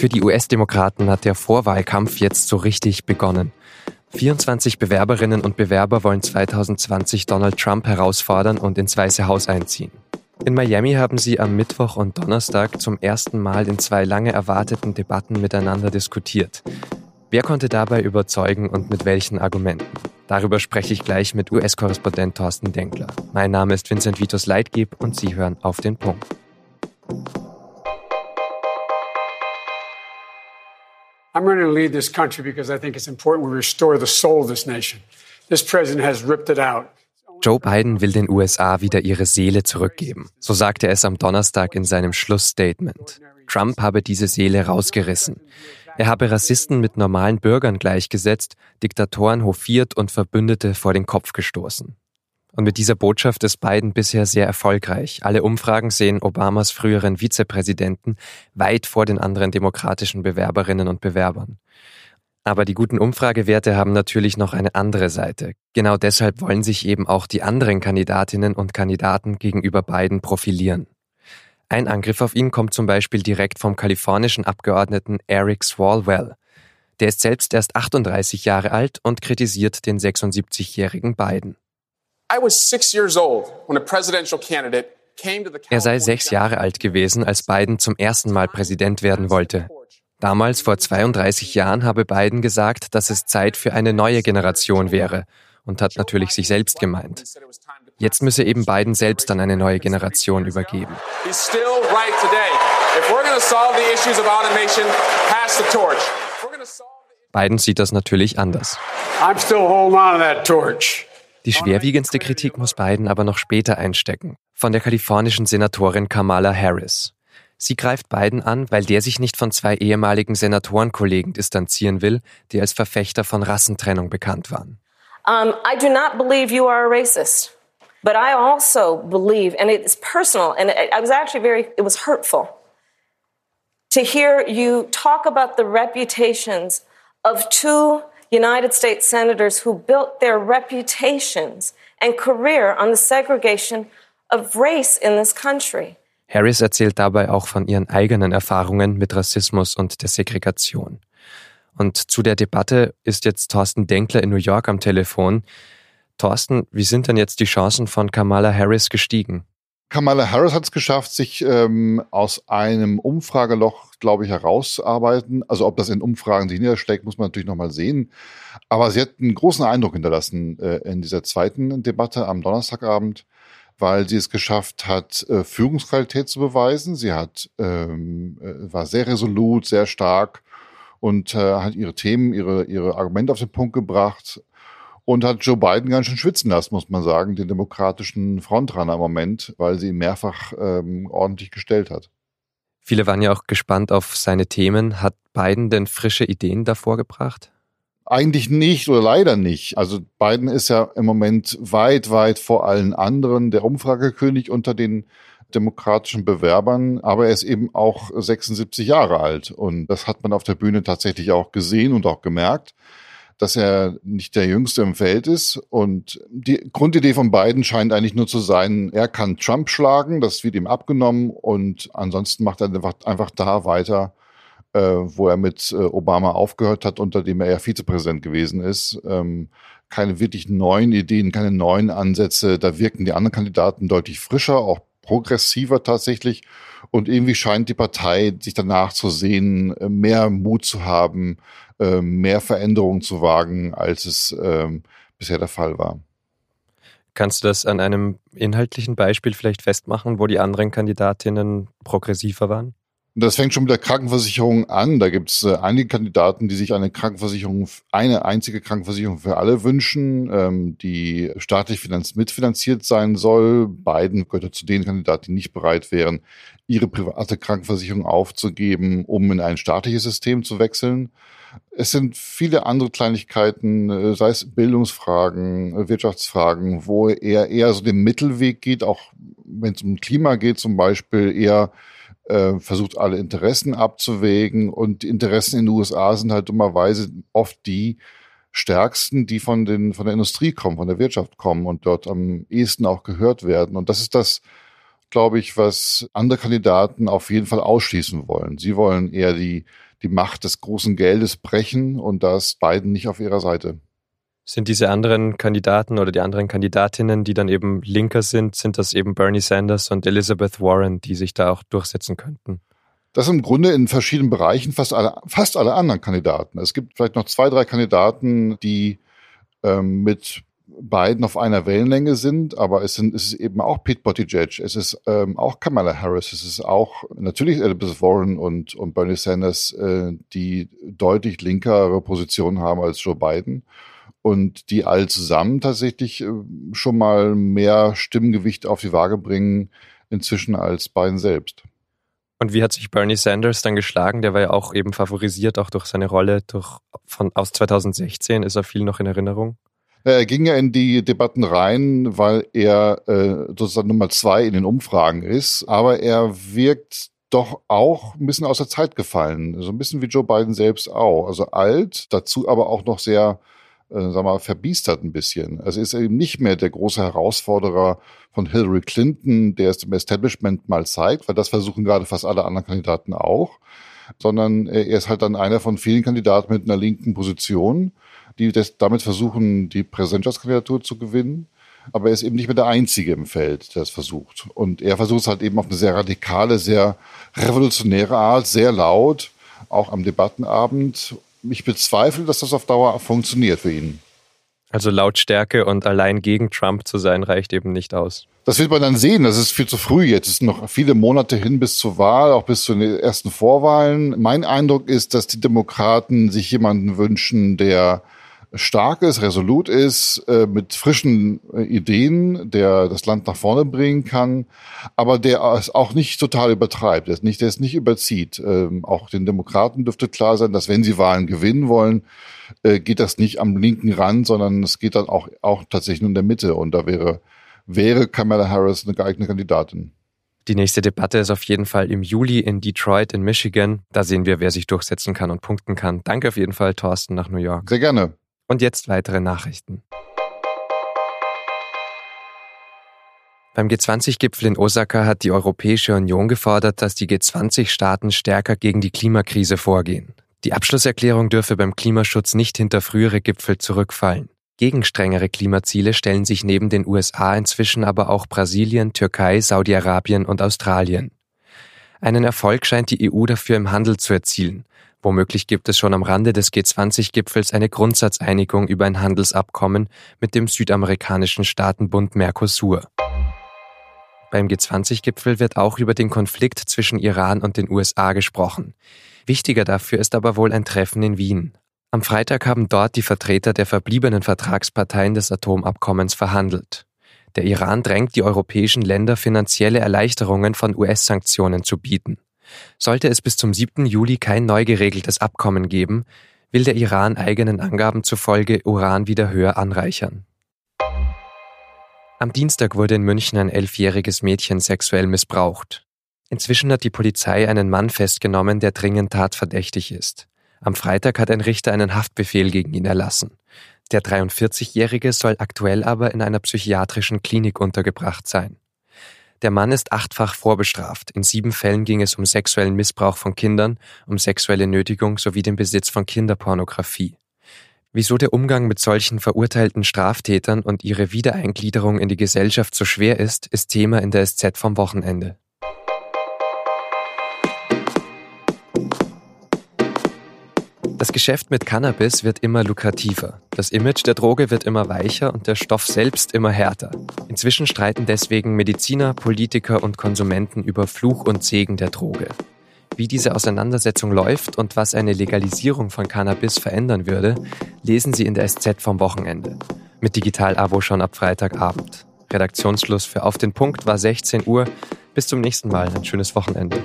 Für die US-Demokraten hat der Vorwahlkampf jetzt so richtig begonnen. 24 Bewerberinnen und Bewerber wollen 2020 Donald Trump herausfordern und ins Weiße Haus einziehen. In Miami haben sie am Mittwoch und Donnerstag zum ersten Mal in zwei lange erwarteten Debatten miteinander diskutiert. Wer konnte dabei überzeugen und mit welchen Argumenten? Darüber spreche ich gleich mit US-Korrespondent Thorsten Denkler. Mein Name ist Vincent Vitus Leitgeb und Sie hören auf den Punkt. I'm going to lead this country because I think it's important we restore the soul of this nation. This president has ripped it out. Joe Biden will den USA wieder ihre Seele zurückgeben. So sagte er es am Donnerstag in seinem Schlussstatement. Trump habe diese Seele rausgerissen. Er habe Rassisten mit normalen Bürgern gleichgesetzt, Diktatoren hofiert und Verbündete vor den Kopf gestoßen. Und mit dieser Botschaft ist Biden bisher sehr erfolgreich. Alle Umfragen sehen Obamas früheren Vizepräsidenten weit vor den anderen demokratischen Bewerberinnen und Bewerbern. Aber die guten Umfragewerte haben natürlich noch eine andere Seite. Genau deshalb wollen sich eben auch die anderen Kandidatinnen und Kandidaten gegenüber Biden profilieren. Ein Angriff auf ihn kommt zum Beispiel direkt vom kalifornischen Abgeordneten Eric Swalwell. Der ist selbst erst 38 Jahre alt und kritisiert den 76-jährigen Biden. Er sei sechs Jahre alt gewesen, als Biden zum ersten Mal Präsident werden wollte. Damals, vor 32 Jahren, habe Biden gesagt, dass es Zeit für eine neue Generation wäre und hat natürlich sich selbst gemeint. Jetzt müsse eben Biden selbst an eine neue Generation übergeben. Biden sieht das natürlich anders. I'm still holding on to that torch. Die schwerwiegendste Kritik muss Biden aber noch später einstecken, von der kalifornischen Senatorin Kamala Harris. Sie greift Biden an, weil der sich nicht von zwei ehemaligen Senatorenkollegen distanzieren will, die als Verfechter von Rassentrennung bekannt waren. Um, I do not believe you are a racist. But I also believe, and it's personal, and I was actually very, it was hurtful to hear you talk about the reputations of two United States senators who built their reputations and career on the segregation of race in this country. Harris erzählt dabei auch von ihren eigenen Erfahrungen mit Rassismus und der Segregation. Und zu der Debatte ist jetzt Thorsten Denkler in New York am Telefon. Thorsten, wie sind denn jetzt die Chancen von Kamala Harris gestiegen? Kamala Harris hat es geschafft, sich ähm, aus einem Umfrageloch, glaube ich, herauszuarbeiten. Also ob das in Umfragen sich niederschlägt, muss man natürlich nochmal sehen. Aber sie hat einen großen Eindruck hinterlassen äh, in dieser zweiten Debatte am Donnerstagabend, weil sie es geschafft hat, äh, Führungsqualität zu beweisen. Sie hat ähm, äh, war sehr resolut, sehr stark und äh, hat ihre Themen, ihre ihre Argumente auf den Punkt gebracht und hat Joe Biden ganz schön schwitzen lassen, muss man sagen, den demokratischen Frontrunner im Moment, weil sie ihn mehrfach ähm, ordentlich gestellt hat. Viele waren ja auch gespannt auf seine Themen. Hat Biden denn frische Ideen davor gebracht? Eigentlich nicht oder leider nicht. Also Biden ist ja im Moment weit, weit vor allen anderen der Umfragekönig unter den demokratischen Bewerbern, aber er ist eben auch 76 Jahre alt und das hat man auf der Bühne tatsächlich auch gesehen und auch gemerkt dass er nicht der Jüngste im Feld ist. Und die Grundidee von beiden scheint eigentlich nur zu sein, er kann Trump schlagen, das wird ihm abgenommen und ansonsten macht er einfach, einfach da weiter, äh, wo er mit äh, Obama aufgehört hat, unter dem er ja Vizepräsident gewesen ist. Ähm, keine wirklich neuen Ideen, keine neuen Ansätze. Da wirken die anderen Kandidaten deutlich frischer, auch progressiver tatsächlich. Und irgendwie scheint die Partei sich danach zu sehen, äh, mehr Mut zu haben, äh, mehr Veränderungen zu wagen, als es ähm, bisher der Fall war. Kannst du das an einem inhaltlichen Beispiel vielleicht festmachen, wo die anderen Kandidatinnen progressiver waren? Das fängt schon mit der Krankenversicherung an. Da gibt es äh, einige Kandidaten, die sich eine Krankenversicherung, eine einzige Krankenversicherung für alle wünschen, ähm, die staatlich finanz mitfinanziert sein soll. Biden gehört zu den Kandidaten, die nicht bereit wären, ihre private Krankenversicherung aufzugeben, um in ein staatliches System zu wechseln. Es sind viele andere Kleinigkeiten, äh, sei es Bildungsfragen, äh, Wirtschaftsfragen, wo er eher so den Mittelweg geht, auch wenn es um Klima geht zum Beispiel, eher äh, versucht alle Interessen abzuwägen und die Interessen in den USA sind halt dummerweise oft die stärksten, die von den von der Industrie kommen, von der Wirtschaft kommen und dort am ehesten auch gehört werden. Und das ist das, glaube ich, was andere Kandidaten auf jeden Fall ausschließen wollen. Sie wollen eher die die Macht des großen Geldes brechen und da ist Biden nicht auf ihrer Seite. Sind diese anderen Kandidaten oder die anderen Kandidatinnen, die dann eben linker sind, sind das eben Bernie Sanders und Elizabeth Warren, die sich da auch durchsetzen könnten? Das im Grunde in verschiedenen Bereichen fast alle, fast alle anderen Kandidaten. Es gibt vielleicht noch zwei, drei Kandidaten, die ähm, mit beiden auf einer Wellenlänge sind, aber es, sind, es ist eben auch Pete Buttigieg, es ist ähm, auch Kamala Harris, es ist auch natürlich Elizabeth Warren und, und Bernie Sanders, äh, die deutlich linkere Positionen haben als Joe Biden und die all zusammen tatsächlich äh, schon mal mehr Stimmgewicht auf die Waage bringen inzwischen als Biden selbst. Und wie hat sich Bernie Sanders dann geschlagen? Der war ja auch eben favorisiert, auch durch seine Rolle durch, von, aus 2016. Ist er viel noch in Erinnerung? Er ging ja in die Debatten rein, weil er äh, sozusagen Nummer zwei in den Umfragen ist. Aber er wirkt doch auch ein bisschen aus der Zeit gefallen. So ein bisschen wie Joe Biden selbst auch. Also alt, dazu aber auch noch sehr äh, sag mal, verbiestert ein bisschen. Also ist eben nicht mehr der große Herausforderer von Hillary Clinton, der es dem Establishment mal zeigt, weil das versuchen gerade fast alle anderen Kandidaten auch, sondern er ist halt dann einer von vielen Kandidaten mit einer linken Position, die das, damit versuchen, die Präsidentschaftskandidatur zu gewinnen. Aber er ist eben nicht mehr der Einzige im Feld, der es versucht. Und er versucht es halt eben auf eine sehr radikale, sehr revolutionäre Art, sehr laut, auch am Debattenabend ich bezweifle, dass das auf Dauer funktioniert für ihn. Also Lautstärke und allein gegen Trump zu sein, reicht eben nicht aus. Das wird man dann sehen. Das ist viel zu früh jetzt. Es sind noch viele Monate hin bis zur Wahl, auch bis zu den ersten Vorwahlen. Mein Eindruck ist, dass die Demokraten sich jemanden wünschen, der stark ist, resolut ist, äh, mit frischen äh, Ideen, der das Land nach vorne bringen kann, aber der es auch nicht total übertreibt, der es nicht, der es nicht überzieht. Ähm, auch den Demokraten dürfte klar sein, dass wenn sie Wahlen gewinnen wollen, äh, geht das nicht am linken Rand, sondern es geht dann auch, auch tatsächlich nur in der Mitte. Und da wäre, wäre Kamala Harris eine geeignete Kandidatin. Die nächste Debatte ist auf jeden Fall im Juli in Detroit in Michigan. Da sehen wir, wer sich durchsetzen kann und punkten kann. Danke auf jeden Fall, Thorsten, nach New York. Sehr gerne. Und jetzt weitere Nachrichten. Beim G20-Gipfel in Osaka hat die Europäische Union gefordert, dass die G20-Staaten stärker gegen die Klimakrise vorgehen. Die Abschlusserklärung dürfe beim Klimaschutz nicht hinter frühere Gipfel zurückfallen. Gegen strengere Klimaziele stellen sich neben den USA inzwischen aber auch Brasilien, Türkei, Saudi-Arabien und Australien. Einen Erfolg scheint die EU dafür im Handel zu erzielen. Womöglich gibt es schon am Rande des G20-Gipfels eine Grundsatzeinigung über ein Handelsabkommen mit dem südamerikanischen Staatenbund Mercosur. Beim G20-Gipfel wird auch über den Konflikt zwischen Iran und den USA gesprochen. Wichtiger dafür ist aber wohl ein Treffen in Wien. Am Freitag haben dort die Vertreter der verbliebenen Vertragsparteien des Atomabkommens verhandelt. Der Iran drängt die europäischen Länder finanzielle Erleichterungen von US-Sanktionen zu bieten. Sollte es bis zum 7. Juli kein neu geregeltes Abkommen geben, will der Iran eigenen Angaben zufolge Uran wieder höher anreichern. Am Dienstag wurde in München ein elfjähriges Mädchen sexuell missbraucht. Inzwischen hat die Polizei einen Mann festgenommen, der dringend tatverdächtig ist. Am Freitag hat ein Richter einen Haftbefehl gegen ihn erlassen. Der 43-Jährige soll aktuell aber in einer psychiatrischen Klinik untergebracht sein. Der Mann ist achtfach vorbestraft. In sieben Fällen ging es um sexuellen Missbrauch von Kindern, um sexuelle Nötigung sowie den Besitz von Kinderpornografie. Wieso der Umgang mit solchen verurteilten Straftätern und ihre Wiedereingliederung in die Gesellschaft so schwer ist, ist Thema in der SZ vom Wochenende. Das Geschäft mit Cannabis wird immer lukrativer. Das Image der Droge wird immer weicher und der Stoff selbst immer härter. Inzwischen streiten deswegen Mediziner, Politiker und Konsumenten über Fluch und Segen der Droge. Wie diese Auseinandersetzung läuft und was eine Legalisierung von Cannabis verändern würde, lesen Sie in der SZ vom Wochenende. Mit Digital-Abo schon ab Freitagabend. Redaktionsschluss für Auf den Punkt war 16 Uhr. Bis zum nächsten Mal. Ein schönes Wochenende.